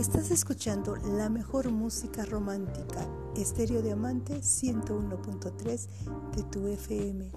Estás escuchando la mejor música romántica, Estéreo Diamante 101.3 de tu FM.